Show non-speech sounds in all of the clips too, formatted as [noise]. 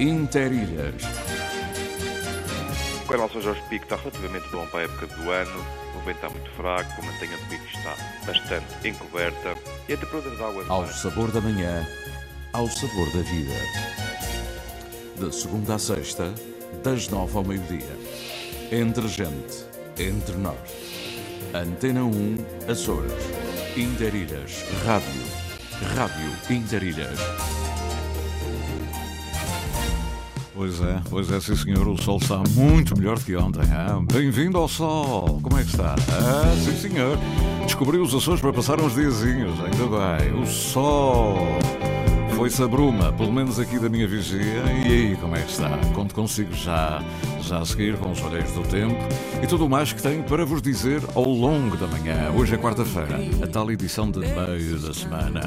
Interilhas. O canal São Jorge Pico está relativamente bom para a época do ano. O vento está muito fraco, a mantenha do pico está bastante encoberta e a temperatura da água Ao sabor da manhã, ao sabor da vida. De segunda a sexta, das nove ao meio-dia. Entre gente, entre nós. Antena 1, Açores. Interilhas, Rádio. Rádio Interilhas. Pois é, pois é, sim senhor, o sol está muito melhor que ontem. ah. Bem-vindo ao sol, como é que está? Ah, sim senhor, descobri os Açores para passar uns diazinhos, ainda bem. O sol foi-se a bruma, pelo menos aqui da minha vigia. E aí, como é que está? Conto consigo já, já a seguir com os olheiros do tempo e tudo mais que tenho para vos dizer ao longo da manhã. Hoje é quarta-feira, a tal edição de meio da semana.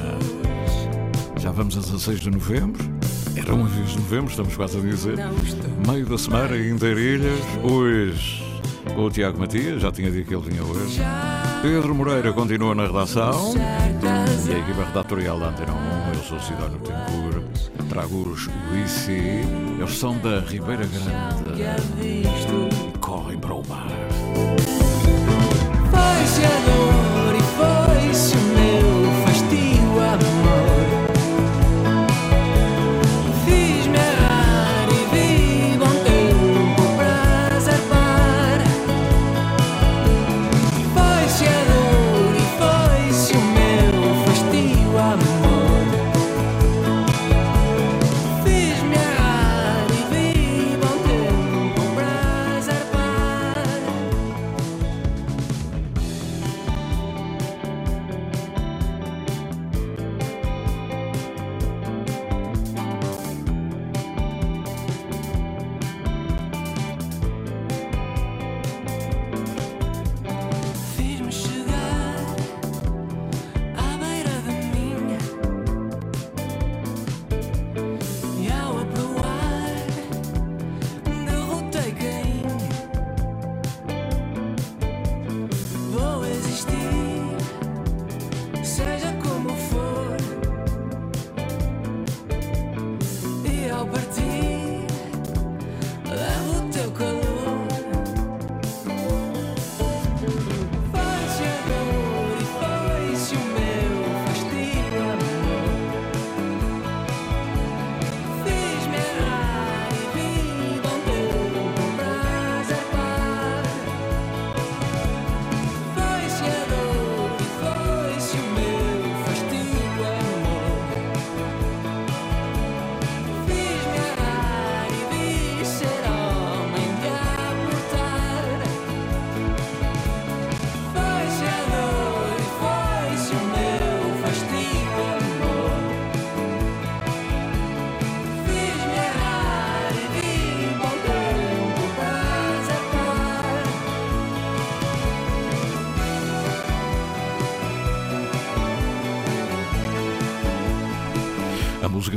Já vamos a 16 de novembro. Era uma vez de novembro, estamos quase a dizer. Meio da semana, inteirilhas. Hoje, com o Tiago Matias, já tinha dito que ele vinha hoje. Pedro Moreira continua na redação. E a equipa redatorial da Antena 1, eu sou Cidónio Tencourt. Trago-os. Eles são da Ribeira Grande. E correm para o mar.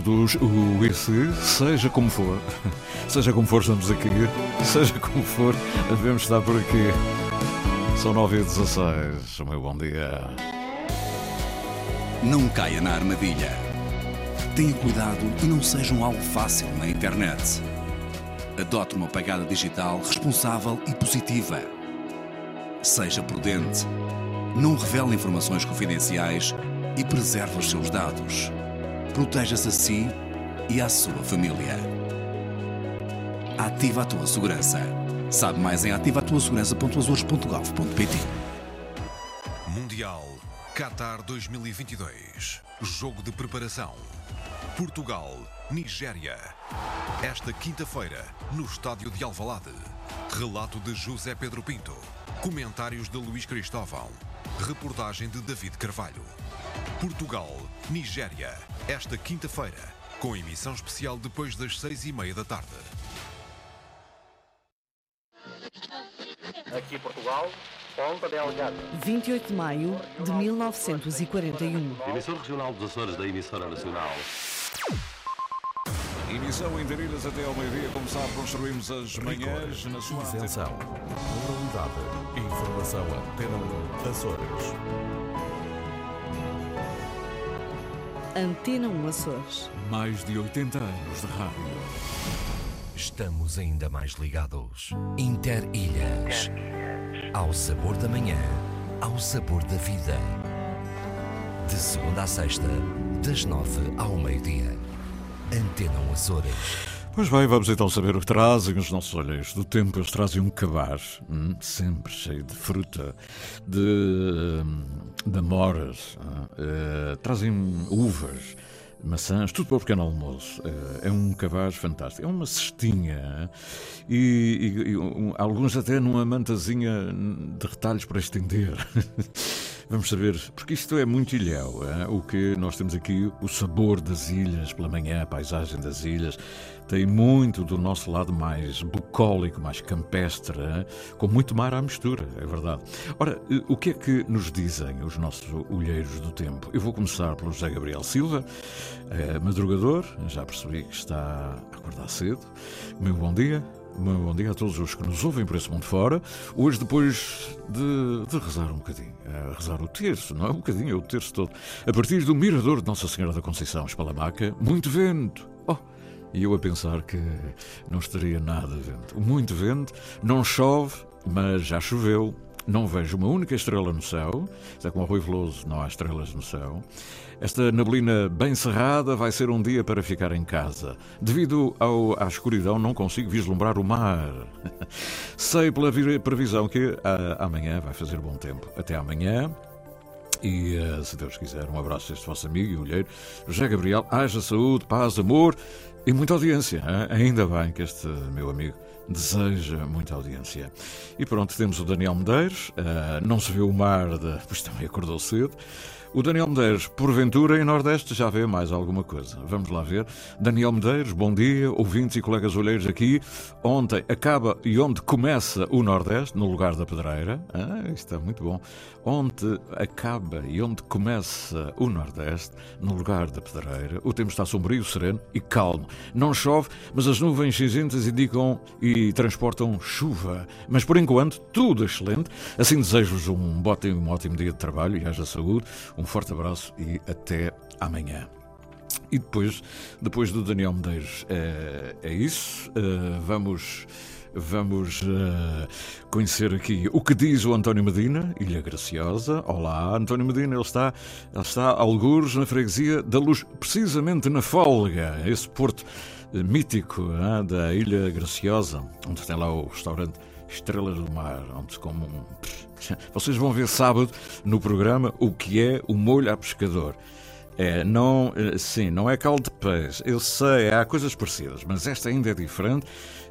A música dos UIC, seja como for, [laughs] seja como for, estamos aqui, seja como for, devemos estar por aqui. São 9 e 16 o meu bom dia. Não caia na armadilha. Tenha cuidado e não seja um alvo fácil na internet. Adote uma pegada digital responsável e positiva. Seja prudente. Não revele informações confidenciais e preserve os seus dados. Proteja-se a si e à sua família. Ativa a tua segurança. Sabe mais em ativatuasegurança.azores.gov.pt Mundial Qatar 2022. Jogo de preparação. Portugal, Nigéria. Esta quinta-feira, no estádio de Alvalade. Relato de José Pedro Pinto. Comentários de Luís Cristóvão. Reportagem de David Carvalho. Portugal, Nigéria. Esta quinta-feira, com emissão especial depois das seis e meia da tarde. Aqui Portugal, Ponta Delgada. 28 de maio de 1941. Emissor regional dos Açores da emissora nacional. Emissão em Darilhas até ao meio-dia, como sabe, construímos as manhãs na sua Isenção. Moralidade. Informação Antena 1. Açores. Antena 1 Açores. Mais de 80 anos de rádio. Estamos ainda mais ligados. Interilhas. Ao sabor da manhã, ao sabor da vida. De segunda a sexta, das nove ao meio-dia. Antena 1 Açores. Pois bem, vamos então saber o que trazem os nossos olheiros do tempo. Eles trazem um cabaz, hum, sempre cheio de fruta, de, hum, de eh, trazem uvas, maçãs, tudo para o pequeno almoço. Eh, é um cabaz fantástico. É uma cestinha e, e- e um- alguns até numa mantazinha de retalhos para estender. [laughs] Vamos saber, porque isto é muito ilhéu. é? O que nós temos aqui, o sabor das ilhas pela manhã, a paisagem das ilhas, tem muito do nosso lado mais bucólico, mais campestre, é? com muito mar à mistura, é verdade. Ora, eh, o que é que nos dizem os nossos olheiros do tempo? Eu vou começar pelo José Gabriel Silva, eh, madrugador, já percebi que está a acordar cedo. Meu bom dia. Bom dia a todos os que nos ouvem por esse mundo fora. Hoje, depois de, de rezar um bocadinho, eh, rezar o terço, não é um bocadinho, é o terço todo, a partir do mirador de Nossa Senhora da Conceição, Espalamaca, muito vento. Oh, e eu a pensar que não estaria nada vento. Muito vento, não chove, mas já choveu. Não vejo uma única estrela no céu. Está como o Rui Veloso, não há estrelas no céu. Esta neblina bem cerrada vai ser um dia para ficar em casa. Devido ao, à escuridão, não consigo vislumbrar o mar. [laughs] Sei pela vi- previsão que ah, amanhã vai fazer bom tempo. Até amanhã. E, eh, se Deus quiser, um abraço a este vosso amigo e olheiro, José Gabriel. Haja saúde, paz, amor e muita audiência. Ainda bem que este meu amigo deseja muita audiência. E pronto, temos o Daniel Medeiros. eh, não se vê o mar, de... [laughs] pois também acordou cedo. O Daniel Medeiros, porventura, em Nordeste já vê mais alguma coisa. Vamos lá ver. Daniel Medeiros, bom dia, ouvintes e colegas olheiros aqui. Ontem acaba e onde começa o Nordeste, no lugar da Pedreira. Ah, isto é muito bom. Onde acaba e onde começa o Nordeste, no lugar da Pedreira. O tempo está sombrio, sereno e calmo. Não chove, mas as nuvens cinzentas indicam e transportam chuva. Mas por enquanto, tudo excelente. Assim desejo-vos um ótimo, um ótimo dia de trabalho e haja saúde. Um forte abraço e até amanhã. E depois, depois do Daniel Medeiros, é, é isso. Eh, vamos vamos eh, conhecer aqui o que diz o António Medina, Ilha Graciosa. Olá, António Medina, ele está, ele está a algures na freguesia da Luz, precisamente na Folga, esse porto eh, mítico ah, da Ilha Graciosa, onde tem lá o restaurante Estrelas do Mar, onde se come um... Vocês vão ver sábado no programa o que é o molho a pescador. É, não, eh, sim, não é caldo de peixe. Eu sei, há coisas parecidas, mas esta ainda é diferente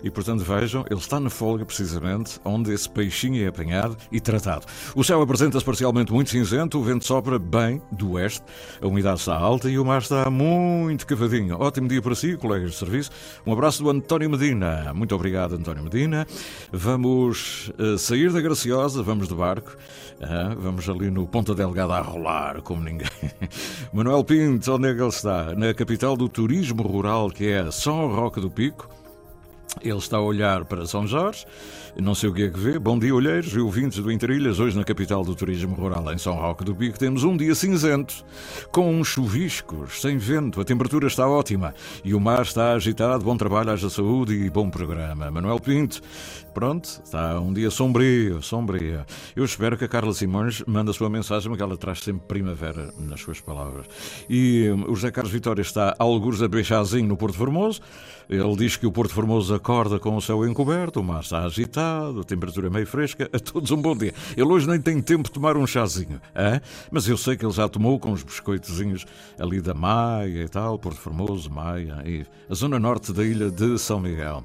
e, portanto, vejam, ele está na folga precisamente onde esse peixinho é apanhado e tratado. O céu apresenta-se parcialmente muito cinzento, o vento sopra bem do oeste, a umidade está alta e o mar está muito cavadinho. Ótimo dia para si, colegas de serviço. Um abraço do António Medina. Muito obrigado, António Medina. Vamos eh, sair da Graciosa, vamos de barco. Ah, vamos ali no Ponta Delgada a rolar, como ninguém. [laughs] Manuel Pinto, onde é que ele está? Na capital do turismo rural, que é São Roque do Pico. Ele está a olhar para São Jorge, não sei o que é que vê. Bom dia, olheiros e ouvintes do Interilhas. Hoje, na capital do turismo rural, em São Roque do Pico, temos um dia cinzento, com uns chuviscos, sem vento. A temperatura está ótima e o mar está agitado. Bom trabalho, haja saúde e bom programa. Manuel Pinto, pronto, está um dia sombrio, sombrio. Eu espero que a Carla Simões mande a sua mensagem, porque ela traz sempre primavera nas suas palavras. E hum, o José Carlos Vitória está a algures a beijazinho no Porto Formoso. Ele diz que o Porto Formoso acorda com o céu encoberto, o mar está agitado, a temperatura é meio fresca. A todos um bom dia. Ele hoje nem tem tempo de tomar um chazinho, é? mas eu sei que ele já tomou com os biscoitozinhos ali da Maia e tal, Porto Formoso, Maia, e a zona norte da ilha de São Miguel.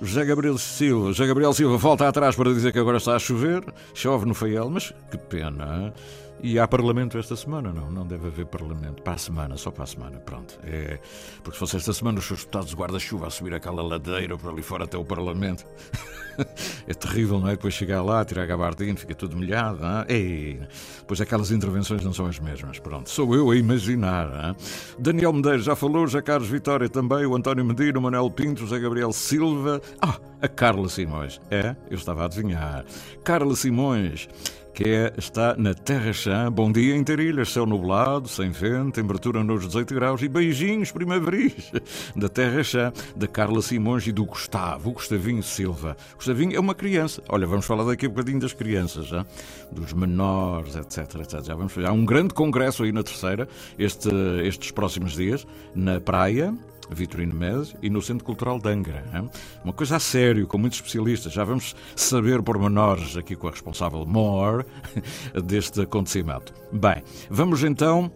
José Gabriel Silva, José Gabriel Silva volta atrás para dizer que agora está a chover, chove no Faial, mas que pena. é? E há Parlamento esta semana? Não, não deve haver Parlamento. Para a semana, só para a semana, pronto. É, porque se fosse esta semana os seus deputados de guarda-chuva a subir aquela ladeira por ali fora até o Parlamento. [laughs] é terrível, não é? Depois chegar lá, tirar a gabardina, fica tudo molhado. Não é? Pois aquelas intervenções não são as mesmas. Pronto, sou eu a imaginar. é? Daniel Medeiros já falou, já Carlos Vitória também, o António Medina, o Manuel Pinto, o José Gabriel Silva. Ah, a Carla Simões. É, eu estava a adivinhar. Carla Simões que é, está na Terra Chã. Bom dia, Interilhas, céu nublado, sem vento, temperatura nos 18 graus e beijinhos primaveris [laughs] da Terra Chã, da Carla Simões e do Gustavo, Gustavinho Silva. Gustavinho é uma criança. Olha, vamos falar daqui a bocadinho das crianças, já? dos menores, etc, etc. Já vamos. Há um grande congresso aí na Terceira, este, estes próximos dias, na praia. Vitorino Mendes e no Centro Cultural de Angra. hein? Uma coisa a sério, com muitos especialistas. Já vamos saber pormenores aqui com a responsável More [laughs] deste acontecimento. Bem, vamos então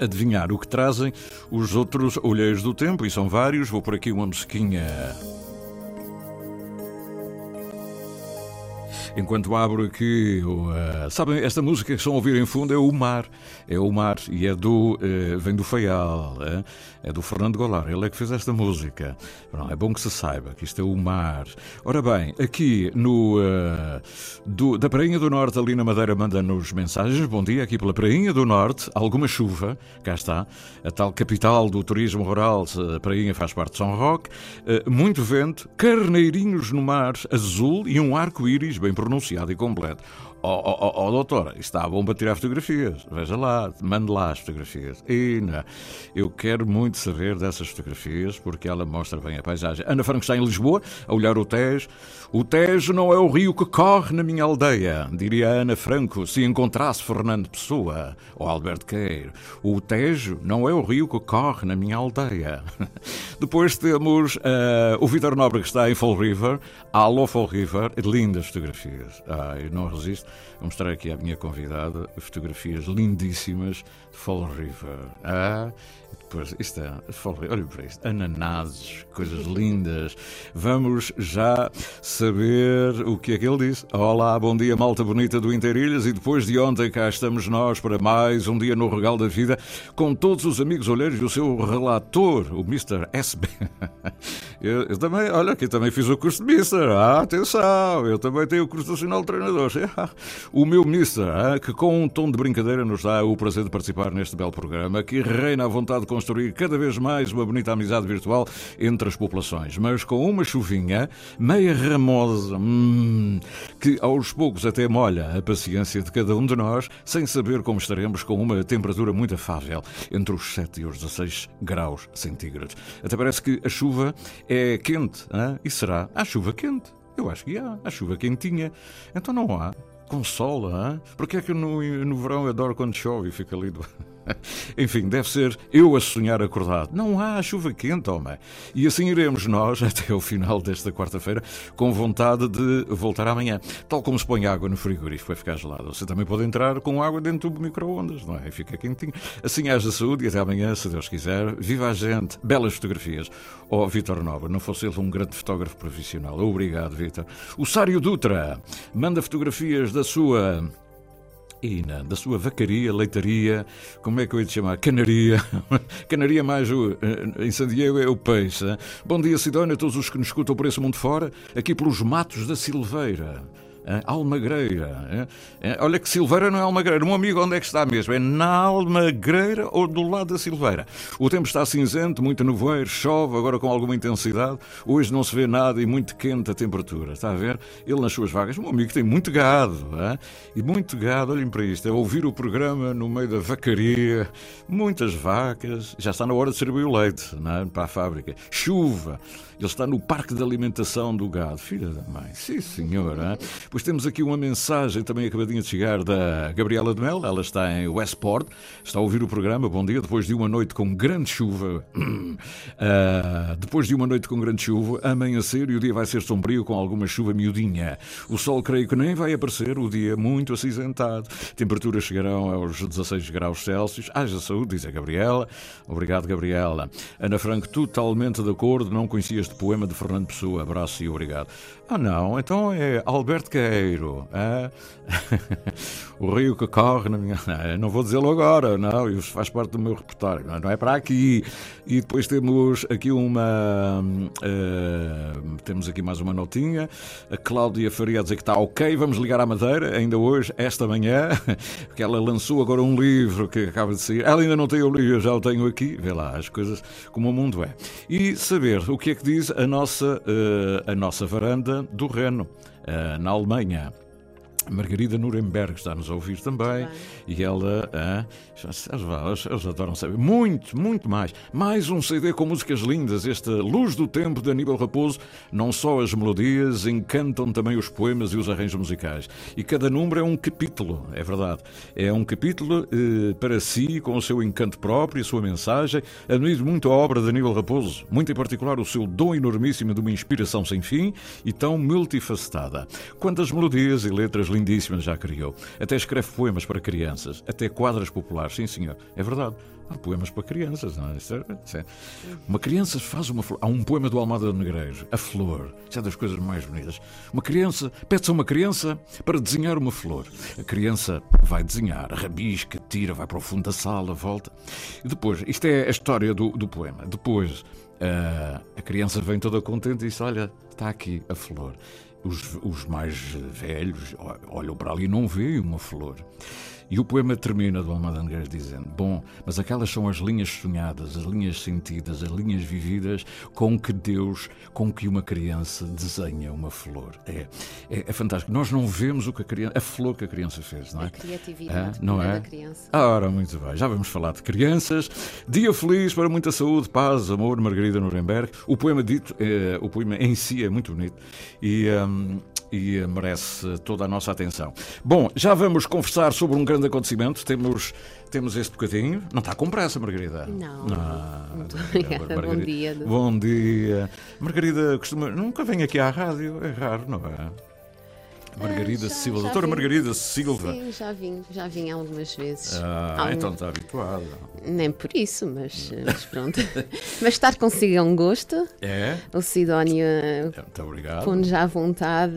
adivinhar o que trazem os outros olheiros do tempo, e são vários. Vou por aqui uma musiquinha. Enquanto abro aqui, uh, sabem, esta música que estão a ouvir em fundo é o Mar, é o Mar e é do, uh, vem do Faial, é, é do Fernando Goulart, ele é que fez esta música. Pronto, é bom que se saiba que isto é o Mar. Ora bem, aqui no do, da Prainha do Norte, ali na Madeira, manda-nos mensagens. Bom dia, aqui pela Prainha do Norte, alguma chuva, cá está, a tal capital do turismo rural, a Prainha faz parte de São Roque, muito vento, carneirinhos no mar azul e um arco-íris bem pronunciado e completo. Ó oh, oh, oh, doutora, isto está bom para tirar fotografias. Veja lá, mande lá as fotografias. Não, eu quero muito saber dessas fotografias porque ela mostra bem a paisagem. Ana Franco está em Lisboa, a olhar o Tejo. O Tejo não é o rio que corre na minha aldeia, diria Ana Franco se encontrasse Fernando Pessoa ou Alberto Queiro. O Tejo não é o rio que corre na minha aldeia. [laughs] Depois temos uh, o Vitor Nobre que está em Fall River. Alô, Fall River. Lindas fotografias. Eu não resisto. Vou mostrar aqui à minha convidada fotografias lindíssimas de Fall River. Ah, depois, isto é, Fall River, olha para isto, ananases, coisas lindas. Vamos já saber o que é que ele disse. Olá, bom dia, malta bonita do Interilhas. E depois de ontem, cá estamos nós para mais um dia no Regal da Vida, com todos os amigos olheiros e o seu relator, o Mr. SB. [laughs] Eu, eu também, olha, aqui também fiz o curso de Mister. Ah, atenção, eu também tenho o curso nacional de treinadores. [laughs] O meu Mister, ah, que com um tom de brincadeira nos dá o prazer de participar neste belo programa, que reina a vontade de construir cada vez mais uma bonita amizade virtual entre as populações, mas com uma chuvinha meia ramosa, hum, que aos poucos até molha a paciência de cada um de nós, sem saber como estaremos com uma temperatura muito afável, entre os 7 e os 16 graus centígrados. Até parece que a chuva é quente, hein? e será? Há chuva quente. Eu acho que há. Há chuva quentinha. Então não há. Consola, hein? Porque é que no, no verão eu adoro quando chove e fica ali do... [laughs] [laughs] Enfim, deve ser eu a sonhar acordado. Não há chuva quente, homem. E assim iremos nós [laughs] até o final desta quarta-feira com vontade de voltar amanhã. Tal como se põe água no frigorífico para ficar gelado. Você também pode entrar com água dentro do micro-ondas, não é? Fica quentinho. Assim haja saúde e até amanhã, se Deus quiser. Viva a gente. Belas fotografias. Oh, Vitor Nova, não fosse ele um grande fotógrafo profissional. Obrigado, Vitor. O Sário Dutra manda fotografias da sua e na, da sua vacaria, leitaria, como é que eu ia te chamar? Canaria. [laughs] Canaria mais o, em San Diego é o peixe. Bom dia, Sidónia, a todos os que nos escutam por esse mundo fora, aqui pelos matos da Silveira. Hein? Almagreira. hein? hein? Olha que Silveira não é Almagreira. Um amigo, onde é que está mesmo? É na Almagreira ou do lado da Silveira? O tempo está cinzento, muito nevoeiro, chove, agora com alguma intensidade. Hoje não se vê nada e muito quente a temperatura. Está a ver? Ele nas suas vagas. Um amigo tem muito gado. E muito gado, olhem para isto. É ouvir o programa no meio da vacaria. Muitas vacas. Já está na hora de servir o leite é? para a fábrica. Chuva. Ele está no parque de alimentação do gado. Filha da mãe. Sim, senhor. hein? Pois temos aqui uma mensagem também acabadinha de chegar da Gabriela de Mel. Ela está em Westport. Está a ouvir o programa. Bom dia. Depois de uma noite com grande chuva. Ah, [clears throat] depois de uma noite com grande chuva, amanhecer e o dia vai ser sombrio com alguma chuva miudinha. O sol creio que nem vai aparecer. O dia muito acinzentado. Temperaturas chegarão aos 16 graus Celsius. Haja saúde, diz a Gabriela. Obrigado, Gabriela. Ana Franco, totalmente de acordo. Não conhecia este poema de Fernando Pessoa. Abraço e obrigado. Ah, não. Então é Alberto Queiro. ah? [laughs] o rio que corre na minha. Não, não vou dizê-lo agora, não. Isso faz parte do meu repertório. Não é para aqui. E depois temos aqui uma. eh, temos aqui mais uma notinha. A Cláudia Faria a dizer que está ok. Vamos ligar à Madeira, ainda hoje, esta manhã, [laughs] porque ela lançou agora um livro que acaba de sair. Ela ainda não tem o livro, eu já o tenho aqui. Vê lá as coisas como o mundo é. E saber o que é que diz a nossa, eh, a nossa varanda do Reno, eh, na Alemanha. Margarida Nuremberg está-nos a ouvir também e ela, ah, eles- eles adoram saber muito, muito mais. Mais um CD com músicas lindas, esta Luz do Tempo de Aníbal Raposo. Não só as melodias, encantam também os poemas e os arranjos musicais. E cada número é um capítulo, é verdade. É um capítulo eh, para si, com o seu encanto próprio e a sua mensagem. Admiro muito a obra de Aníbal Raposo, muito em particular o seu dom enormíssimo de uma inspiração sem fim e tão multifacetada. Quantas melodias e letras lindíssimas já criou. Até escreve poemas para crianças, até quadras populares, sim senhor. É verdade. Há poemas para crianças, não é? É- é- Uma criança faz uma flor. Há um poema do Almada do Negreiro, A Flor. Isso é das coisas mais bonitas. Uma criança, pede-se a uma criança para desenhar uma flor. A criança vai desenhar, rabisca, tira, vai para o fundo da sala, volta. E depois, isto é a história do, do poema. Depois, ah, a criança vem toda contente e diz: Olha, está aqui a flor. Os, os mais velhos olham para ali e não veem uma flor. E o poema termina do Almada Negreiros dizendo: Bom, mas aquelas são as linhas sonhadas, as linhas sentidas, as linhas vividas com que Deus, com que uma criança desenha uma flor. É, é, é fantástico. Nós não vemos o que a, criança, a flor que a criança fez, não é? A criatividade Ah, não é? da criança. Ora, muito bem, já vamos falar de crianças. Dia feliz para muita saúde, paz, amor, Margarida Nuremberg. O poema dito, eh, o poema em si é muito bonito e, hum, e merece toda a nossa atenção. Bom, já vamos conversar sobre um grande acontecimento. Temos, temos este bocadinho. Não está com pressa, Margarida? Não. Ah, Muito [laughs] Margarida, obrigada. Bom dia. Bom dia. Margarida costuma. Nunca vem aqui à rádio, é raro, não é? Margarida Ah, Silva, já doutora. Margarida Silva. Sim, já vim, já vim algumas vezes. Ah, Algum- então está habituada. Nem por isso, mas, mas pronto. [laughs] mas estar consigo é um gosto. É? O Sidónio eh, Muito obrigado. põe-nos já à vontade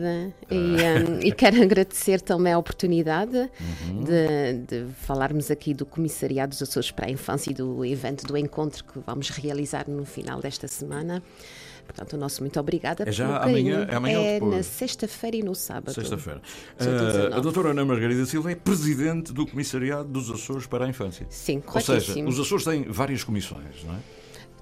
e, um, e quero agradecer também a oportunidade Uhum. de, de falarmos aqui do Comissariado dos Açores para a Infância e do evento do encontro que vamos realizar no final desta semana. Portanto, o nosso muito obrigada. É já amanhã- é amanhã É na sexta-feira e no sábado. Sexta-feira. 19. a doutora Ana Margarida Silva é presidente do Comissariado dos Açores para a Infância. Sim, Ou seja, corretíssimo. os Açores têm várias comissões, não é?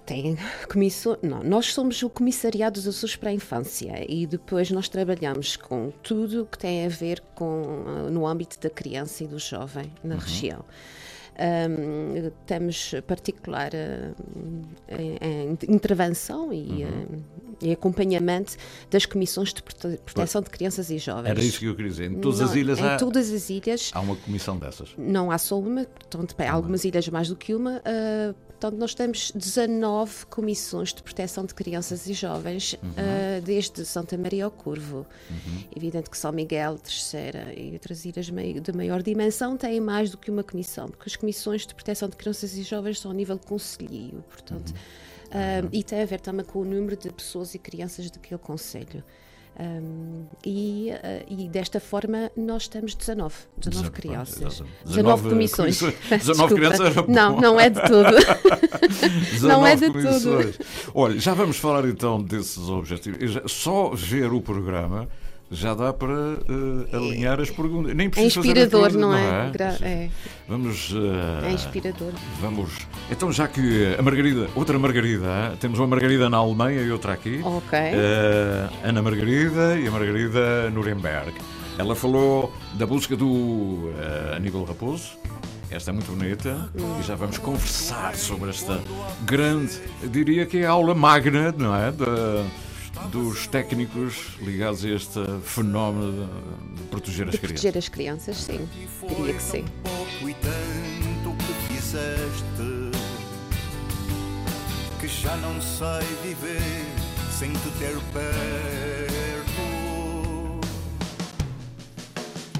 Tem [laughs] comissão. Não, nós somos o Comissariado dos Açores para a Infância e depois nós trabalhamos com tudo o que tem a ver com ah, no âmbito da criança e do jovem na região. Ahm, temos particular em intervenção e, ah, e acompanhamento das comissões de prote- proteção de crianças e jovens. Era isso que eu queria dizer. Em todas Não, as ilhas em há, todas as ilhas há uma comissão dessas. não há só uma, portanto, há algumas ilhas mais do que uma. ah, portanto, nós temos 19 comissões de proteção de crianças e jovens, ah, desde Santa Maria ao Curvo. Evidente que São Miguel, Terceira e outras ilhas de maior dimensão têm mais do que uma comissão, porque as comissões de proteção de crianças e jovens são a nível conselheiro, portanto. ah, e tem a ver também com o número de pessoas e crianças daquele conselho. Um, e, uh, e desta forma nós temos 19, 19 crianças. exatamente. 19, 19 [laughs] comissões. comissões. Peço 19 desculpa. crianças era bom. Não, não é de tudo. [laughs] não é 19 de tudo. comissões. Olha, já vamos falar então desses objetivos. Só ver o programa já dá para eh, alinhar as perguntas. Nem É inspirador, perguntas, não é? Gra- é, Vamos. eh, é inspirador. Vamos. Então, já que a Margarida, outra Margarida, temos uma Margarida na Alemanha e outra aqui. Ok. Eh, Ana Margarida e a Margarida Nuremberg. Ela falou da busca do eh, Aníbal Raposo. Esta é muito bonita e já vamos conversar sobre esta grande, diria que é a aula magna, não é? Da- dos técnicos ligados a este fenómeno de, de proteger as De crianças. proteger as crianças, sim. Diria que sim. pouco e tanto que fizeste que já não sei viver sem te ter perto.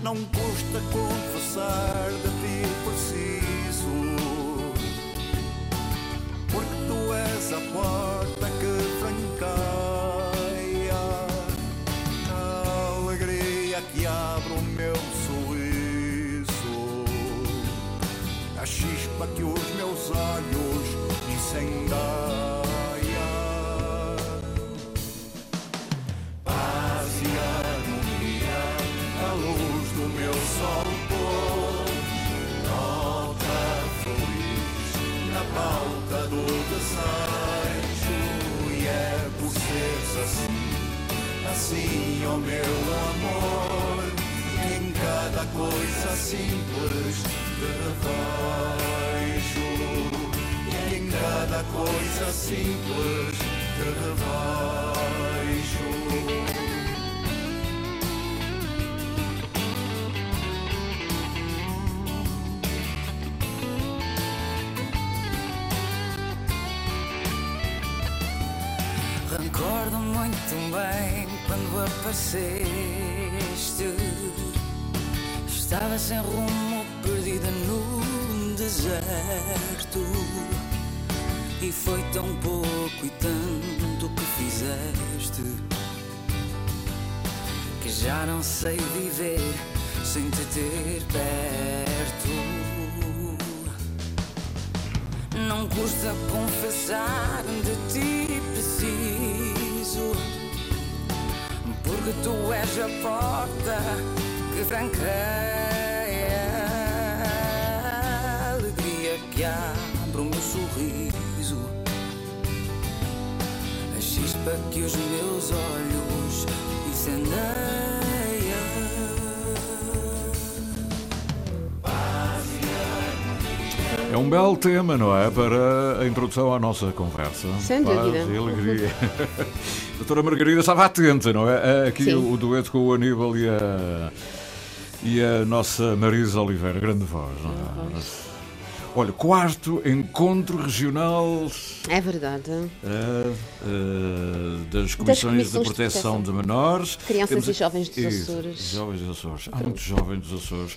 Não custa confessar de ti preciso, porque tu és a porta meus olhos incendeia. Paz e harmonia, a luz do meu sol pôr, nota feliz na pauta do desejo, e é por seres assim assim, ó meu amor, em coisa simples te revejo. Cada coisa simples te revejo. Recordo muito bem quando apareceste. Estava sem rumo, perdida no deserto. E foi tão pouco e tanto que fizeste. Que já não sei viver sem te ter perto. Não custa confessar de ti preciso Porque tu és a porta que franqueia a alegria que abre o meu sorriso A chispa que os meus olhos incendeia É um belo tema, não é? Para a introdução à nossa conversa. Sem Paz dúvida. e alegria. [laughs] Doutora Margarida estava atenta, não é? Aqui Sim. o, dueto com o Aníbal e a, e a nossa Marisa Oliveira, grande voz, não é? Olha, quarto encontro regional É verdade. eh, eh, das comissões, comissões de de proteção proteção. de menores. Crianças Temos- e jovens dos Isso, Açores. Jovens dos Açores. Há muitos jovens dos Açores.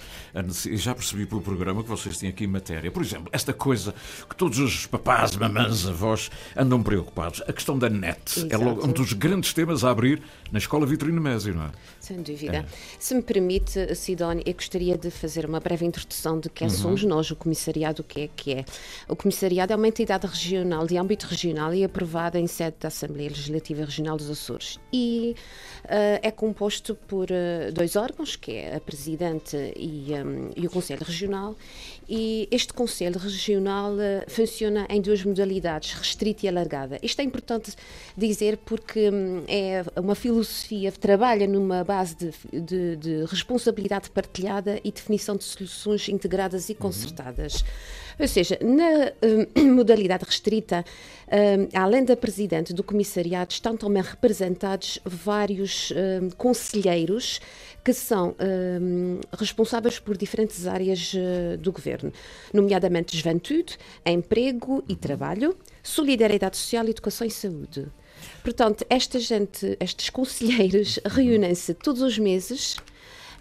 já percebi pelo programa que vocês têm aqui matéria. Por exemplo, esta coisa que todos os papás, mamãs, avós andam preocupados. A questão da net. É Exato. logo um dos grandes temas a abrir na Escola Vitorino Mésio, não é? Sem dúvida. É. Se me permite, Sidónia, eu gostaria de fazer uma breve introdução de quem Uhum. somos nós, o Comissariado, o que é que é. O Comissariado é uma entidade regional, de âmbito regional e aprovada em sede da Assembleia Legislativa Regional dos Açores. E eh, é composto por eh, dois órgãos, que é a Presidente e, hum, e o Conselho Regional. E este Conselho Regional eh, funciona em duas modalidades, restrita e alargada. Isto é importante dizer porque hum, é uma filosofia que trabalha numa base de, de- de responsabilidade partilhada e definição de soluções integradas e concertadas. Ou seja, na hum, [clears throat] modalidade restrita, hum, além da Presidente do Comissariado, estão também representados vários hum, conselheiros que são hum, responsáveis por diferentes áreas eh, do governo, nomeadamente juventude, emprego e trabalho, solidariedade social, educação e saúde. Portanto, esta gente, estes conselheiros reúnem-se todos os meses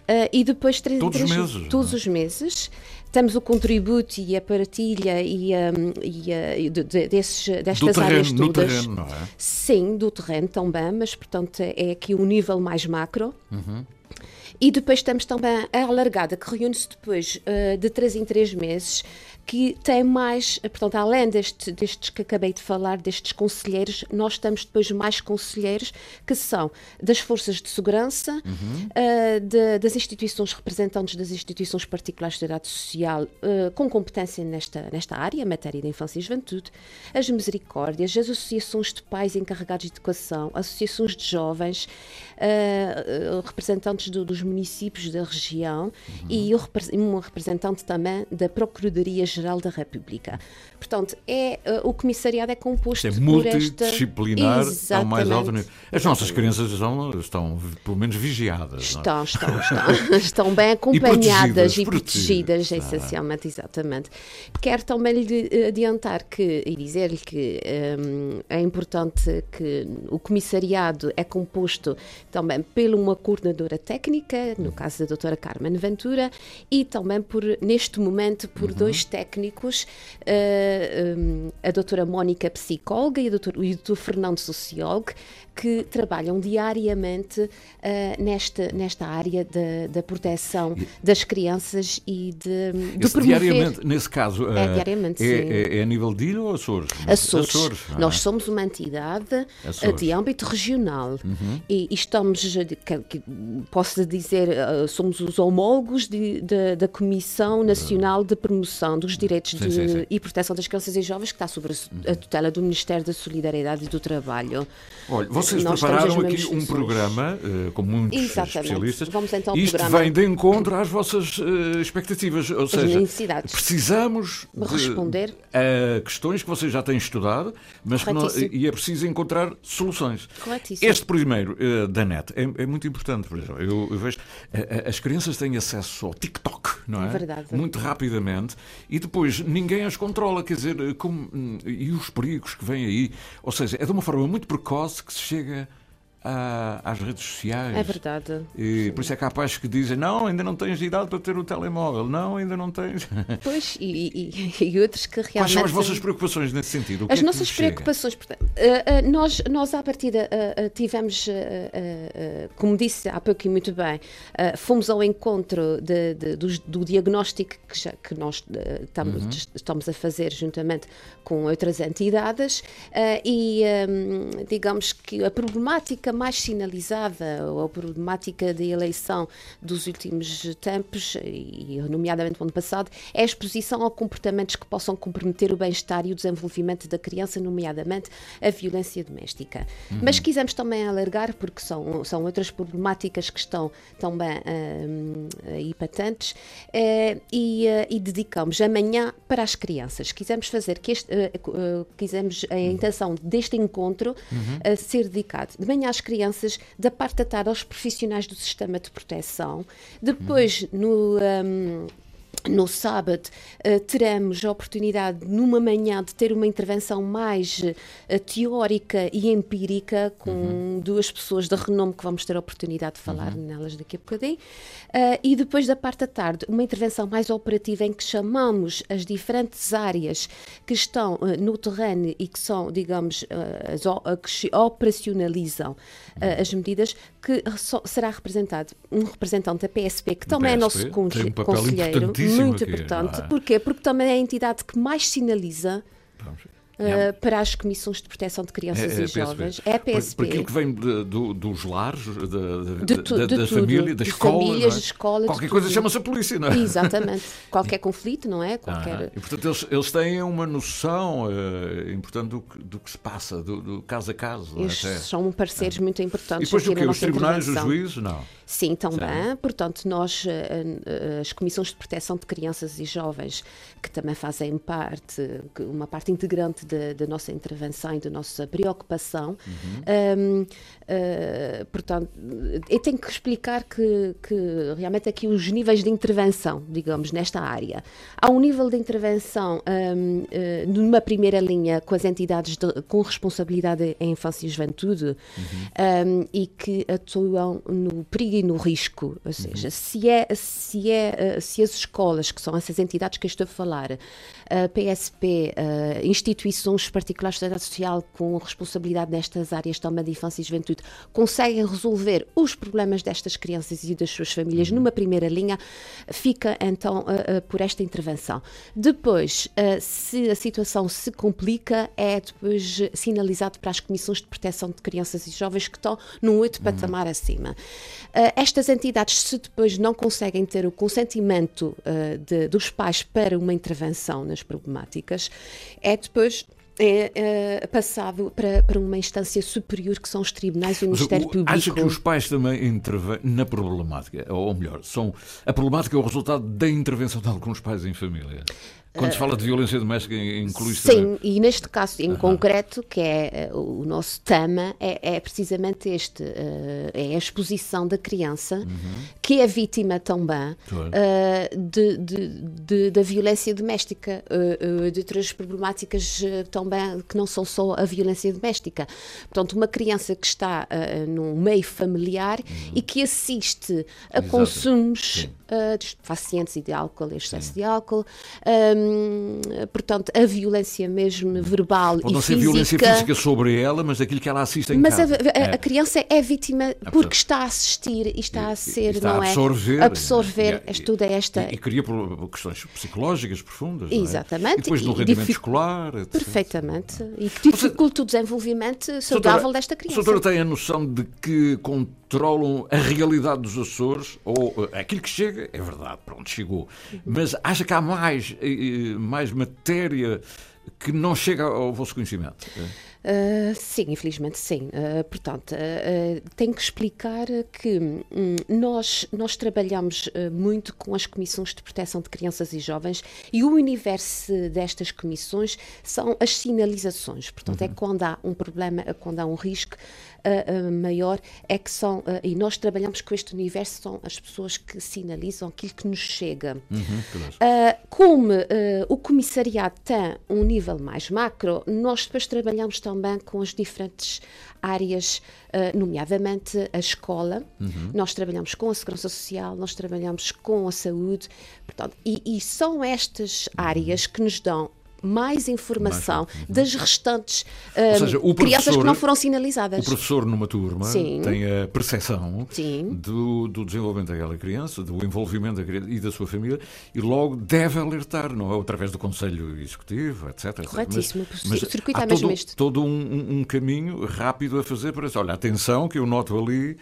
eh, e depois três Todos os três- meses, todos os meses temos o contributo e a partilha e, hum, e, eh, e de- de- desses, destas áreas terreno, no todas. terreno, não é? Sim, do terreno também, mas portanto é aqui um nível mais macro. Uhum. E depois temos também a alargada, que reúne-se depois eh, de três em três meses, que tem mais, eh, portanto, além deste- destes que acabei de falar, destes conselheiros, nós temos depois mais conselheiros que são das forças de segurança, eh, de- das instituições representantes das instituições particulares de idade social eh, com competência nesta, nesta área, matéria da infância e juventude, as misericórdias, as associações de pais encarregados de educação, associações de jovens, eh, representantes do- dos municípios da região e o repre- um representante também da Procuradoria-Geral da República. Portanto, é, eh, o comissariado é composto Isto é por esta... multidisciplinar ao mais alto nível. As nossas crianças estão, estão pelo menos vigiadas. não é? Estão, estão, estão. [laughs] [laughs] estão bem acompanhadas protegidas, e protegidas, protegidas, ah. essencialmente, exatamente. Quero também lhe eh, adiantar que, e dizer-lhe que hum, é importante que o comissariado é composto também por uma coordenadora técnica, no caso da doutora Carmen Ventura, e também por, neste momento, por dois técnicos, eh, hum, a doutora Mónica, psicóloga, e e o doutor Fernando, sociólogo, que trabalham diariamente eh, nesta, nesta área da, da proteção das crianças e de, de promover... diariamente, nesse caso, É eh, diariamente, é, é, é a nível de ilha ou Açores? Açores. não é? Nós somos uma entidade eh, Açores. de âmbito regional Uhum. e, e estamos, que- posso dizer, somos os homólogos de- de- da Comissão Nacional de Promoção dos Direitos Sim, de- sim, sim. e Proteção das Crianças e Jovens, que está sob a, a tutela do Ministério da Solidariedade e do Trabalho. Olha, vocês Nós prepararam aqui um programa eh, com muitos Exatamente. especialistas. Vamos então ao Isto programa. vem de encontro às vossas eh, expectativas, ou seja, precisamos de- Responder. a questões que vocês já têm estudado, mas não- e é preciso encontrar soluções. Corretíssimo. Este primeiro eh, da net é, é muito importante, por exemplo. Eu, eu vejo as crianças têm acesso ao TikTok, não é? É verdade. Muito rapidamente e depois ninguém as controla, quer dizer, como, hum, e os perigos que vêm aí. Ou seja, é de uma forma muito precoce que se chega 这个 a- às redes sociais. É verdade. E por isso é que há pais que dizem: não, ainda não tens idade para ter o telemóvel, não, ainda não tens. [laughs] Pois, e, e- e [laughs] outros que realmente. Quais são as vossas preocupações nesse sentido? O As é nossas preocupações, portanto, eh, eh, nós, nós à partida eh, tivemos, como disse há pouco e muito bem, fomos ao encontro de- de- dos- do, diagnóstico que, já- que nós estamos, Uhum. estamos a fazer juntamente com outras entidades e ehm, digamos que a problemática mais sinalizada ou a problemática da eleição dos últimos tempos, e nomeadamente no ano passado, é a exposição a comportamentos que possam comprometer o bem-estar e o desenvolvimento da criança, nomeadamente a violência doméstica. Uhum. Mas quisemos também alargar, porque são, são outras problemáticas que estão também hum, aí patentes, eh, e, eh, e dedicamos amanhã para as crianças. Quisemos fazer que este, eh, quisemos a intenção deste encontro Uhum. ser dedicado de manhã às crianças, da parte da tarde aos profissionais do sistema de proteção, depois no. hum, no sábado eh, teremos a oportunidade, numa manhã, de ter uma intervenção mais eh, teórica e empírica com duas pessoas de renome que vamos ter a oportunidade de falar nelas daqui a bocadinho. Eh, e depois da parte da tarde, uma intervenção mais operativa em que chamamos as diferentes áreas que estão no terreno e que são, digamos, as que operacionalizam as medidas, que será representado um representante da PSP, que também é nosso PSP um papel conselheiro, importantíssimo muito aqui, importante. é? Porquê? Porque também é a entidade que mais sinaliza eh, para as comissões de proteção de crianças e jovens. É a Por, PSP. por aquilo que vem de- do- dos lares, da, da, De tu- da- de da tudo. família, da De escola. famílias, não é? de escola, de Qualquer coisa chama-se a polícia, não é? Exatamente. Qualquer conflito, não é? Qualquer... Ah, e portanto eles, eles têm uma noção eh, importante do que, do que se passa, do, do caso a caso. é? Estes Até- são parceiros muito E importantes depois aqui o quê? Os tribunais, os juízes? Não. Sim, também. Portanto, nós, eh, eh, as comissões de proteção de crianças e jovens, que também fazem parte, uma parte integrante da, da nossa intervenção e da nossa preocupação, Uhum. hum, eh, portanto, eu tenho que explicar que, que realmente aqui os níveis de intervenção, digamos, nesta área. Há um nível de intervenção hum, eh, numa primeira linha com as entidades de- com responsabilidade em infância e juventude um, e que atuam no perigo e no risco. Ou seja, se, é, se, é, uh, se as escolas, que são essas entidades que eu estou a falar, a PSP, uh, instituições particulares de sociedade social com responsabilidade nestas áreas também de infância e juventude, conseguem resolver os problemas destas crianças e das suas famílias numa primeira linha, fica então uh, uh, por esta intervenção. Depois, uh, se a situação se complica, é depois sinalizado para as comissões de proteção de crianças e jovens que estão num outro patamar acima. Estas entidades, se depois não conseguem ter o consentimento de- dos pais para uma intervenção nas problemáticas, é depois é, é, passado para, para uma instância superior que são os tribunais e o Ministério o- Público. Acha que os pais também intervêm na problemática? Ou melhor, são, a problemática é o resultado da intervenção de alguns pais em família? Quando se fala de violência doméstica, inclui isto também? Sim, e neste caso em concreto, que é eh, o nosso tema, é, é precisamente este: eh, é a exposição da criança, que é vítima também Claro. eh, de, de- de- da violência doméstica, eh, eh, de outras problemáticas eh, também que não são só a violência doméstica. Portanto, uma criança que está eh, num meio familiar e que assiste a Exato. consumos eh, de estupefacientes e de álcool, excesso de álcool, hum, portanto, a violência mesmo verbal Pode e não ser física. violência física sobre ela, mas daquilo que ela assiste em Mas a, casa. a- a É. criança é vítima porque está a assistir e está a ser, está a não é? absorver. absorver E- e- toda esta. E, e cria questões psicológicas profundas. não é? Exatamente. E depois no rendimento dific- escolar. etc. Perfeitamente. E que dificulta o desenvolvimento saudável desta criança. A doutora tem a noção de que, com controlam a realidade dos Açores, ou eh, aquilo que chega, é verdade, pronto, chegou. Mas acha que há mais, eh, eh, mais matéria que não chega ao vosso conhecimento? Uh, sim, infelizmente sim. Uh, portanto, uh, tenho que explicar que hum, nós, nós trabalhamos muito com as comissões de proteção de crianças e jovens e o universo destas comissões são as sinalizações. Portanto, é Uhum. é quando há um problema, é quando há um risco uh, maior, é que são, e nós trabalhamos com este universo, são as pessoas que sinalizam aquilo que nos chega. Uhum, claro. Uh, como uh, o comissariado tem um nível mais macro, nós depois trabalhamos também com as diferentes áreas, uh, nomeadamente a escola. Uhum. Nós trabalhamos com a segurança social, nós trabalhamos com a saúde, portanto, e, e são estas áreas que nos dão mais informação das restantes Ou uh, seja, crianças que não foram sinalizadas. O professor numa turma Sim. tem a percepção do, do desenvolvimento daquela criança, do envolvimento da criança e da sua família e logo deve alertar, não é? Através do Conselho Executivo, etc. Corretíssimo. Mas, O circuito é mesmo todo, este. todo um, um- caminho rápido a fazer para dizer, olha, atenção que eu noto ali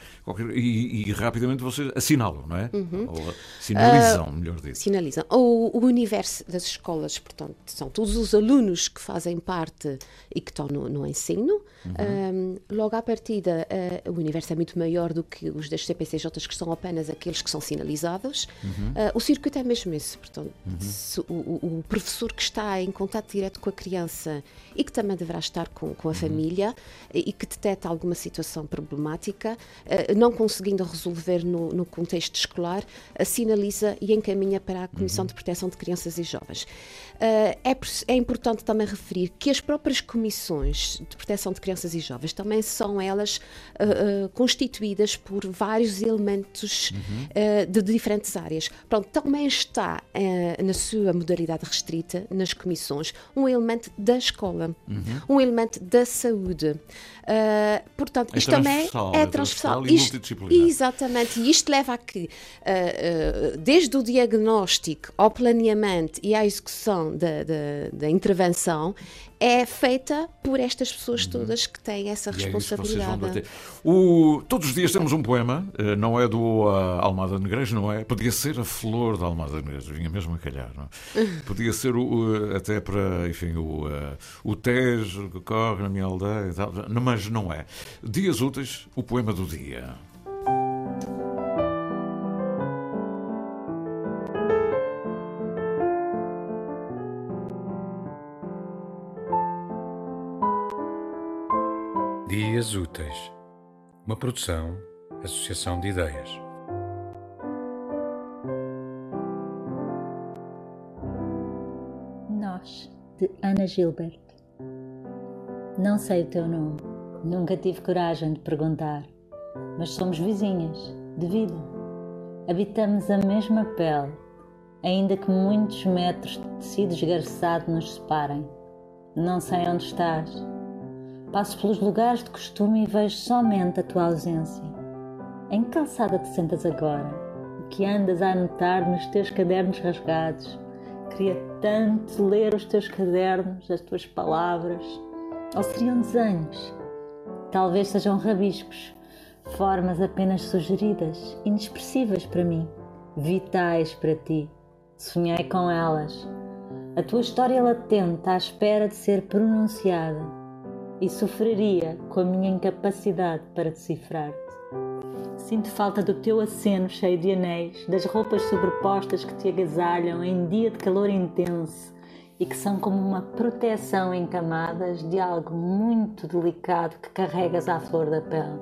e, e rapidamente vocês assinalam, não é? Uhum. Ou sinalizam, Ah, melhor dito. Sinalizam. O, o universo das escolas, portanto, são todos os alunos que fazem parte e que estão no, no ensino. Um, logo à partida, uh, o universo é muito maior do que os das CPCJs, que são apenas aqueles que são sinalizados. Uhum. Uh, o circuito é mesmo esse. Portanto, Uhum. se o, o- professor que está em contato direto com a criança e que também deverá estar com, com a família e, e que detecta alguma situação problemática, uh, não conseguindo resolver no, no contexto escolar, sinaliza e encaminha para a Comissão de Proteção de Crianças e Jovens. Uh, é, pres- é importante também referir que as próprias comissões de proteção de crianças e jovens também são elas uh, uh, constituídas por vários elementos uh, de diferentes áreas. Pronto, também está na sua modalidade restrita, nas comissões, um elemento da escola, Uhum. um elemento da saúde. Portanto, É isto também transversal, é é transversal. e Isto- multidisciplinar. Exatamente, e isto leva a que, desde o diagnóstico ao planeamento e à execução da, da, da intervenção, é feita por estas pessoas todas que têm essa Uhum. É responsabilidade. bater. O- todos os dias temos um poema, eh, não é do ah, Almada Negreiros, não é? Podia ser a flor da Almada Negreiros, vinha mesmo a calhar, não é? [laughs] Podia ser o, até para, enfim, o, ah, o Tejo que corre na minha aldeia e tal, mas não é. Dias úteis, o poema do dia. Úteis. Uma produção, associação de ideias. Nós, de Ana Gilbert. Não sei o teu nome, nunca tive coragem de perguntar, mas somos vizinhas, de vida. Habitamos a mesma pele, ainda que muitos metros de tecido esgarçado nos separem. Não sei onde estás. Passo pelos lugares de costume e vejo somente a tua ausência. Em que calçada te sentas agora? O que andas a anotar nos teus cadernos rasgados? Queria tanto ler os teus cadernos, as tuas palavras. Ou seriam desenhos? Talvez sejam rabiscos, formas apenas sugeridas, inexpressíveis para mim, vitais para ti. Sonhei com elas. A tua história latente à espera de ser pronunciada e sofreria com a minha incapacidade para decifrar-te. Sinto falta do teu aceno cheio de anéis, das roupas sobrepostas que te agasalham em dia de calor intenso e que são como uma proteção em camadas de algo muito delicado que carregas à flor da pele.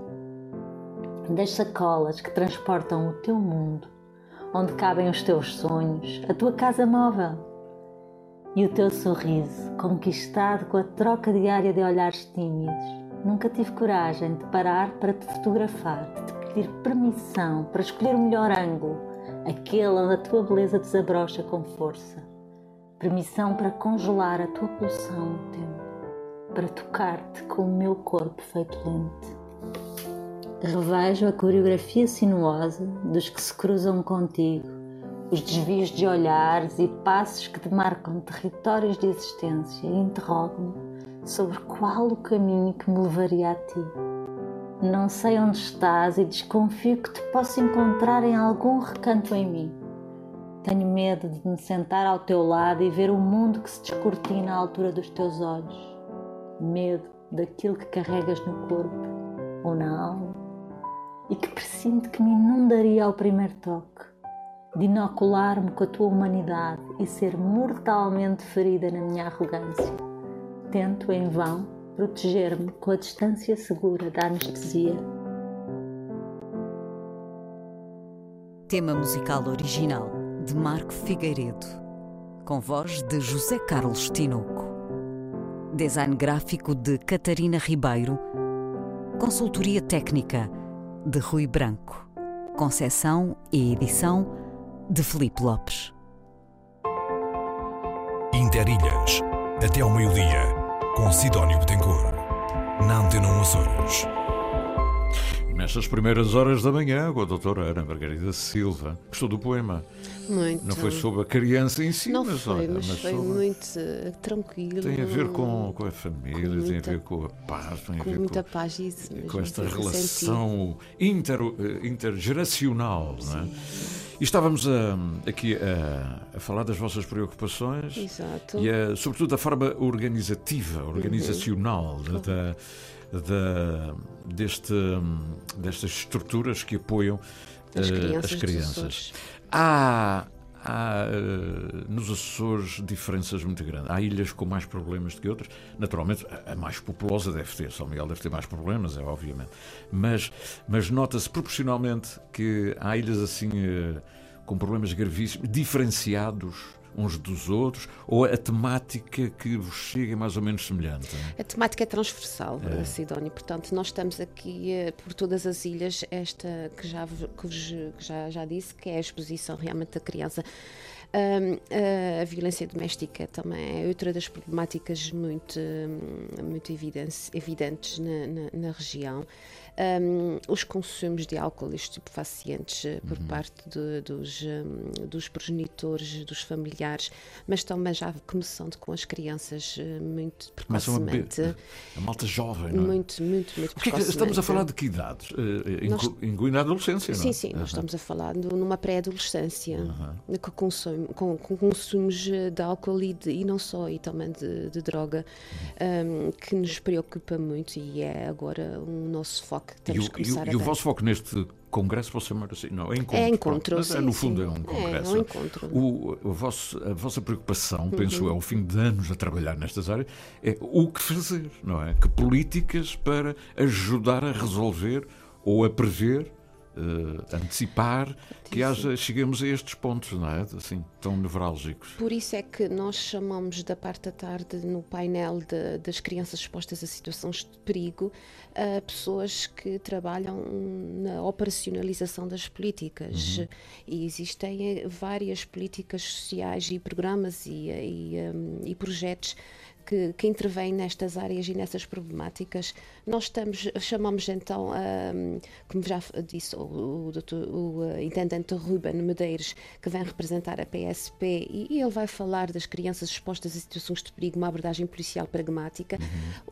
Das sacolas que transportam o teu mundo, onde cabem os teus sonhos, a tua casa móvel e o teu sorriso, conquistado com a troca diária de olhares tímidos. Nunca tive coragem de parar para te fotografar, de te pedir permissão para escolher o melhor ângulo, aquele onde a tua beleza desabrocha com força. Permissão para congelar a tua pulsão no tempo, para tocar-te com o meu corpo feito lente. Revejo a coreografia sinuosa dos que se cruzam contigo, os desvios de olhares e passos que demarcam territórios de existência e interrogo-me sobre qual o caminho que me levaria a ti. Não sei onde estás e desconfio que te possa encontrar em algum recanto em mim. Tenho medo de me sentar ao teu lado e ver o mundo que se descortina à altura dos teus olhos. Medo daquilo que carregas no corpo ou na alma e que presinto que me inundaria ao primeiro toque. De inocular-me com a tua humanidade e ser mortalmente ferida na minha arrogância. Tento em vão proteger-me com a distância segura da anestesia. Tema musical original de Marco Figueiredo, com voz de José Carlos Tinoco. Design gráfico de Catarina Ribeiro. Consultoria técnica de Rui Branco. Concessão e edição de Felipe Lopes. Interilhas, até ao meio-dia, com Sidónio Betancourt, na Antena 1 Açores. Nestas primeiras horas da manhã, com a doutora Ana Margarida Silva, gostou do poema. Muito. Não foi sobre a criança em si, Não mas foi, olha, mas, mas foi sobre- muito eh, tranquilo. Tem a ver com, com a família, com tem a muita- ver com a paz, tem a com ver muita com, paz, isso mesmo, com esta relação inter, eh, intergeracional. Não é? E estávamos a- aqui a, a falar das vossas preocupações Exato. e a, sobretudo da forma organizativa, organizacional Uhum. da, da- deste, destas estruturas que apoiam As eh, crianças as crianças. Há, há eh, nos Açores diferenças muito grandes. Há ilhas com mais problemas do que outras. Naturalmente, a- mais populosa deve ter. São Miguel deve ter mais problemas, é obviamente. Mas, mas nota-se proporcionalmente que há ilhas assim eh, com problemas gravíssimos, diferenciados uns dos outros, ou a temática que vos chega é mais ou menos semelhante. A temática é transversal, É. Sidónio. Portanto, nós estamos aqui eh, por todas as ilhas, esta que já, que já, já disse, que é a exposição realmente da criança. A- violência doméstica também é outra das problemáticas muito, muito evidentes, na, na- na região. Ahm, os consumos de álcool e estupefacientes eh, por parte de- dos, hum, dos progenitores, dos familiares, mas também já começando com as crianças eh, muito Começam a precocemente. A malta jovem, não é? Muito, muito, muito O que é que- estamos a precocemente. falar de que idades? Eh, Nós- inclu- Incluindo a adolescência, não é? Sim, sim, Aham. nós estamos a falar de- numa pré-adolescência com, com, com consumos de álcool e, de- e não só, e também de, de droga, um, que nos preocupa muito e é agora o nosso foco que E temos o, que e começar e a o vosso foco neste congresso, posso chamar assim? Não, é encontro. É encontro, Mas é, sim, no fundo sim. é um É, é congresso. um encontro. O, o vosso, a vossa preocupação, penso Uhum. eu, ao fim de anos a trabalhar nestas áreas, é o que fazer, não é? Que políticas para ajudar a resolver ou a prever, eh, antecipar que haja, cheguemos a estes pontos, não é? Assim, tão nevrálgicos. Por isso é que nós chamamos da parte da tarde no painel de- das crianças expostas a situações de perigo a pessoas que trabalham na operacionalização das políticas. Uhum. E existem eh, várias políticas sociais e programas e, eh, e, hum, e projetos que, que intervêm nestas áreas e nessas problemáticas. Nós estamos, chamamos então, hum, como já disse o, o, doutor, o eh, intendente Ruben Medeiros, que vem representar a PSP, e, e ele vai falar das crianças expostas a situações de perigo, uma abordagem policial pragmática.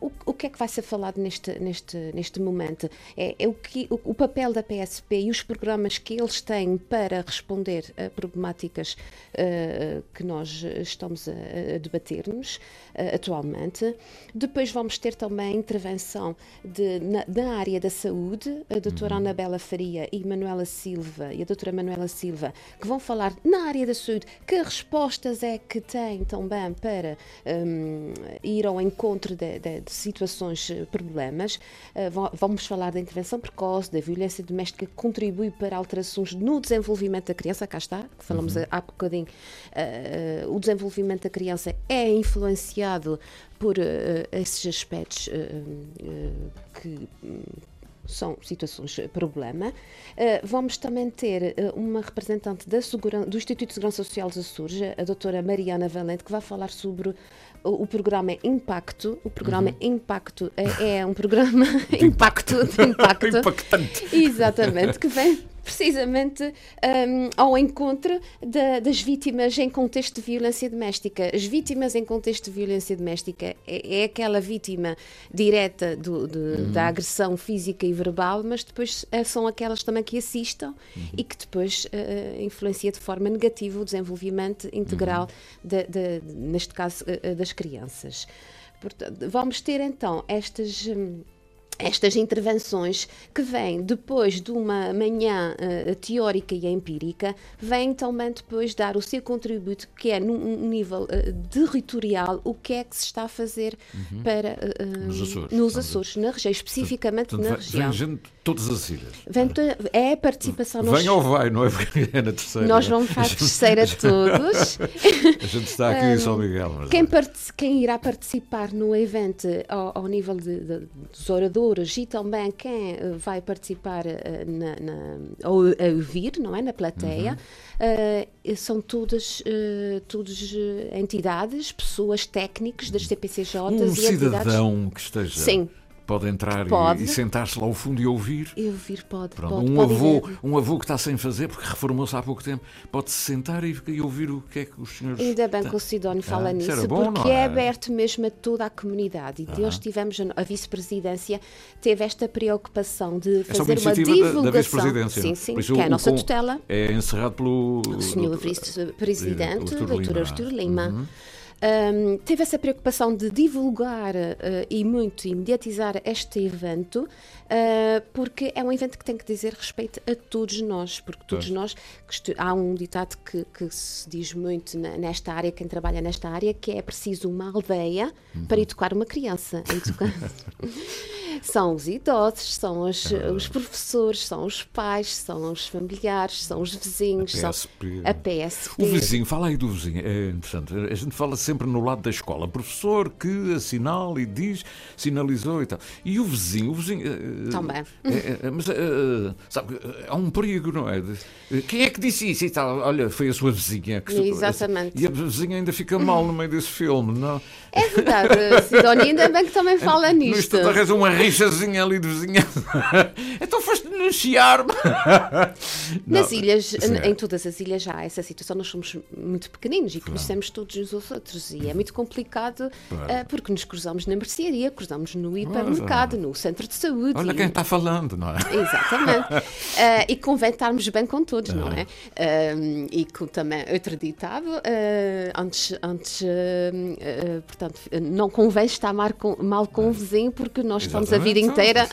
O, o que é que vai ser falado neste, neste, neste momento? É, é o, que, o, o papel da PSP e os programas que eles têm para responder a problemáticas eh, que nós estamos a, a debater-nos eh, atualmente. Depois vamos ter também a intervenção de, na, da área da saúde, a doutora Anabela Faria e Manuela Silva, e a doutora Manuela Silva, que vão falar na área da saúde que respostas é que têm também para hum, ir ao encontro de, de- de situações, eh, problemas. Va- vamos falar da intervenção precoce, da violência doméstica que contribui para alterações no desenvolvimento da criança, cá está, que falamos Uhum. há bocadinho, eh, o desenvolvimento da criança é influenciado por eh, esses aspectos eh, que hum, são situações de problema. Vamos também ter uma representante da seguran- do Instituto de Segurança Social dos Açores, a doutora Mariana Valente, que vai falar sobre o, o programa Impacto. O programa Uhum. Impacto é, é um programa [laughs] Impacto, impacto. [laughs] Impactante. Exatamente, que vem precisamente um, ao encontro da- das vítimas em contexto de violência doméstica. As vítimas em contexto de violência doméstica é, é aquela vítima direta do- de- da agressão física e verbal, mas depois eh, são aquelas também que assistam e que depois eh, influencia de forma negativa o desenvolvimento integral, da- da- neste caso, eh, das crianças. Portanto, vamos ter então estas. hum, estas intervenções que vêm depois de uma manhã eh, teórica e empírica, vêm também depois dar o seu contributo, que é num nível eh, territorial, o que é que se está a fazer Uhum. para eh, eh, Nos Açores, nos Açores, na região, especificamente Portanto, na região. Vem gente de todas as ilhas. Vem to- é a participação. nós- Vem ou vai, não é? Porque [laughs] é na terceira. Nós vamos [laughs] para a terceira [laughs] todos. A gente está aqui em São Miguel. Quem, quem irá participar no evento ao, ao nível de- de- dos oradores e também quem eh, vai participar eh, na, na, ou a ouvir, não é? Na plateia, eh, são todas, todas entidades, pessoas técnicas das CPCJs um e entidades. cidadão que esteja. Sim. Pode entrar e- Pode. e, sentar-se lá ao fundo e ouvir. E ouvir pode, Pronto, pode, um, pode avô, ir- um avô que está sem fazer, porque reformou-se há pouco tempo, pode-se sentar e, e ouvir o que é que os senhores. Ainda bem que o Sidónio fala Ah, isso nisso, bom, porque é é? aberto mesmo a toda a comunidade. E hoje tivemos a, vice-presidência, teve esta preocupação de é uma fazer uma da- divulgação. da vice-presidência. sim, sim, Por que isso é a nossa tutela. É encerrado pelo. O senhor doutor- vice-presidente, Artur doutor Lima. Artur Lima. Uhum. Um, teve essa preocupação de divulgar uh, e muito e mediatizar este evento, uh, porque é um evento que tem que dizer respeito a todos nós, porque todos Pois. nós, há um ditado que, que se diz muito nesta área, quem trabalha nesta área, que é preciso uma aldeia Uhum. para educar uma criança. Educar- [laughs] [laughs] são os idosos, são os, É os professores, são os pais, são os familiares, são os vizinhos, são PSP. a PSP. O vizinho, fala aí do vizinho, é interessante. A gente fala sempre no lado da escola. Professor que assinala e diz, sinalizou e tal. E o vizinho, o vizinho. eh, Também. é, é, mas, sabe, há um perigo, não é? Quem é que disse isso e tal? Olha, foi a sua vizinha. Que, Exatamente. E a vizinha ainda fica mal no meio desse filme, não? É verdade, Sidónia, ainda bem que também [laughs] fala nisto. instante arranja uma rixazinha ali de vizinha. [laughs] então foste denunciar-me. [laughs] Nas ilhas, sim, é. em todas as ilhas já há essa situação, nós somos muito pequeninos e conhecemos todos uns aos outros e é muito complicado Claro. eh, porque nos cruzamos na mercearia, cruzamos no hipermercado, no centro de saúde. Olha e- quem está falando, não é? Exatamente. [laughs] Eh, e convém estarmos bem com todos, não é? Eh, e com também outro ditado, antes, antes portanto, não convém estar mal com, mal com o vizinho porque nós estamos a vida Exatamente. inteira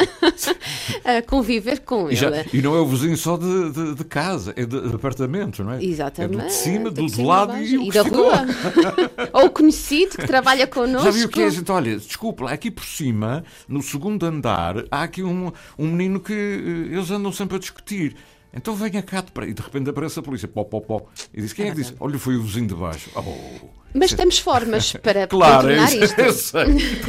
[laughs] a conviver com E, já- ele. e não é o vizinho só de, de- de casa, é de, de apartamento, não é? Exatamente. É do de cima, do cima, lado e E da rua. [laughs] Ou o conhecido que trabalha connosco. [laughs] Já viu o que é, gente? Olha, desculpa, aqui por cima, no segundo andar, há aqui um, um menino que eh, eles andam sempre a discutir. Então venha cá, e de repente aparece a polícia, pó, pó, pó, e diz: Quem é que disse? Olha, foi o vizinho de baixo. Oh. Mas temos formas [laughs] para Claro, é contornar isso, isto. eu sei.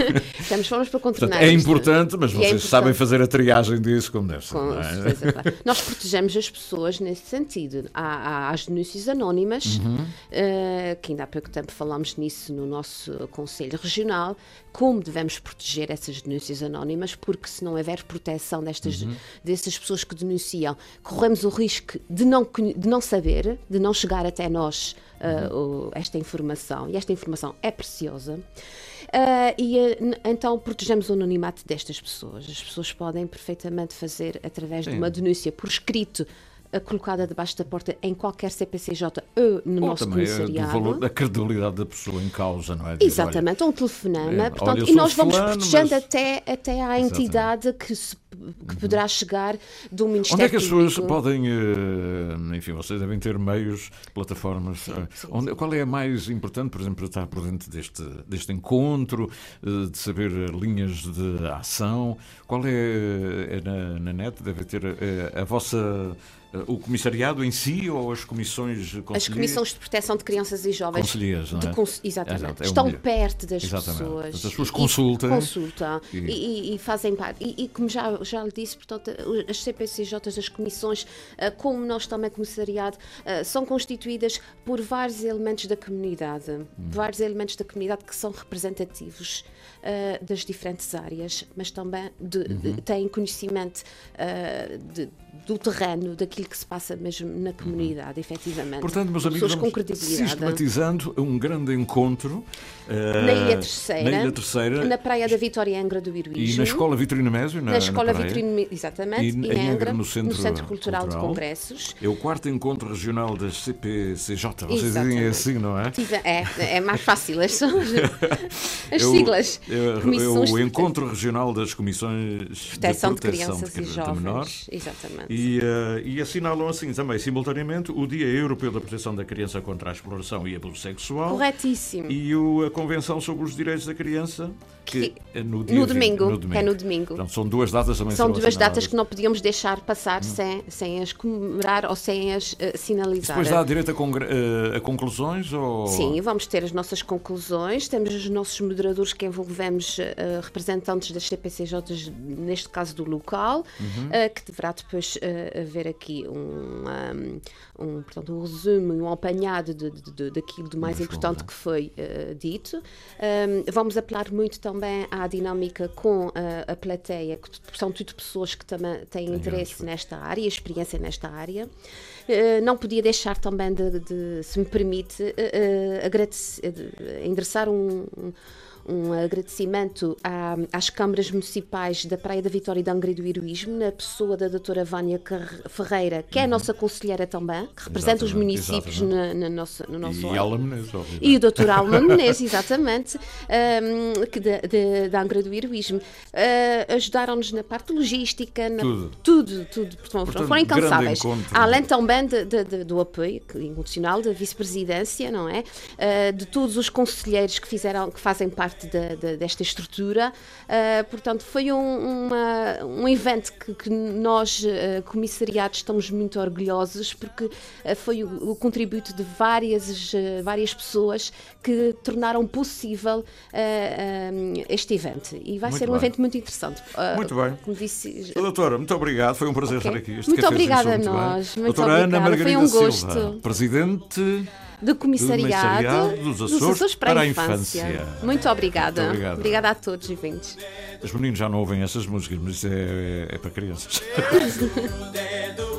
[laughs] temos formas para contornar Portanto, é isto. importante, mas E é vocês importante. sabem fazer a triagem disso como deve ser. Com é? certeza, claro. Nós protegemos as pessoas nesse sentido. Há, há as denúncias anónimas, Uhum. eh, que ainda há pouco tempo falámos nisso no nosso Conselho Regional, como devemos proteger essas denúncias anónimas, porque se não houver proteção destas, Uhum. dessas pessoas que denunciam, corremos o risco de não, de não saber, de não chegar até nós o- esta informação. E esta informação é preciosa. Ah, e n- então protegemos o anonimato destas pessoas. As pessoas podem perfeitamente fazer através de Sim. uma denúncia por escrito ah, colocada debaixo da porta em qualquer CPCJ ou no Ou nosso também é do comissariado. valor da credibilidade da pessoa em causa, não é? Diz, olha, Exatamente, um telefonema. É, portanto, olha, e nós vamos fulano, protegendo mas- até, até à entidade que, se- que poderá chegar do Ministério Onde é que as pessoas podem, eh, enfim, vocês devem ter meios, plataformas, eh, onde, qual é a mais importante, por exemplo, para estar por dentro deste, deste encontro, eh, de saber eh, linhas de ação, qual é, é na, na net, deve ter eh, a vossa, eh, o comissariado em si ou as comissões As comissões de proteção de crianças e jovens. Conselheiras, não é? cons- Exatamente. Exato, é Estão melhor. perto das Exatamente. pessoas. As pessoas e- consultam. Consultam. E- E, e- fazem parte. E, e como já, já lhe disse, portanto, as CPCJs, as comissões, ah, como nós também, comissariado, ah, são constituídas por vários elementos da comunidade. Hum. Vários elementos da comunidade que são representativos das diferentes áreas, mas também de- Uhum. têm conhecimento de, do terreno, daquilo que se passa mesmo na comunidade, efetivamente. Portanto, meus amigos, sistematizando um grande encontro eh, Na Ilha Terceira, na Ilha Terceira na Praia da Vitória Angra do Heroísmo. e na Escola Vitorino Mésio, na, Na Escola praia. Vitorino, exatamente, E em Angra, Angra, no Centro Cultural, de Cultural. Congressos. É o quarto encontro regional das CPCJ. Vocês dizem Exatamente. assim, não é? É, é mais fácil, as, [laughs] as É siglas. É, é o de Encontro Regional das Comissões Proteção de Proteção Crianças de, e de Jovens. Menores. Exatamente. E, eh, e assinalam assim também, simultaneamente, o Dia Europeu da Proteção da Criança contra a Exploração e Abuso Sexual. Corretíssimo. E o- a Convenção sobre os Direitos da Criança, que, é no, No 20, domingo, que é no domingo. São duas datas também São duas datas que não podíamos deixar Hum. passar sem, sem as comemorar ou sem as eh, sinalizar. Depois dá direito a, eh, a conclusões? Ou... Sim, vamos ter as nossas conclusões, temos os nossos moderadores que envolvemos eh, representantes das CPCJs, neste caso do local, Uhum. que deverá depois haver aqui um, um, um, portanto, um resumo e um apanhado de, de- de- daquilo de mais importante que foi eh, dito. Um, vamos apelar muito também à dinâmica com eh, a plateia, que são tudo pessoas que também têm interesse nesta área, experiência nesta área. Eh, não podia deixar também de, se me permite, eh, eh, agradece- de- endereçar um, um- um agradecimento à- às câmaras municipais da Praia da Vitória e da Angra do Heroísmo, na pessoa da doutora Vânia Ferreira, que é a nossa conselheira também, que representa os. Exatamente, municípios exatamente. na, na nossa, no nosso E órgão. Alma Menezes, obviamente. E o Dr. Alma Menezes, [laughs] exatamente, um, que da, da, da Angra do Heroísmo. Uh, Ajudaram-nos na parte logística, na- Tudo. tudo, tudo. Portanto, Portanto, foram incansáveis. Além também de- de- de- do apoio incondicional da vice-presidência, não é? Uh, de todos os conselheiros que, fizeram, que fazem parte da- da- desta estrutura. Uh, portanto, foi um, uma- um evento que, que nós, uh, comissariados, estamos muito orgulhosos porque uh, foi o, o contributo de várias, várias pessoas que tornaram possível um, este evento. E vai Muito ser um bem. evento muito interessante. Muito bem. Como disse, Doutora, muito obrigado, foi um prazer Ok. estar aqui. Este Muito obrigada a bem. nós, muito Doutora Ana obrigada, foi Margarida um Silva, gosto. Presidente do comissariado, dos Açores para, para a infância. infância. Muito obrigada. Muito obrigado. Obrigada a todos os vindos. Os meninos já não ouvem essas músicas, mas isso é, é para crianças. [laughs] [laughs]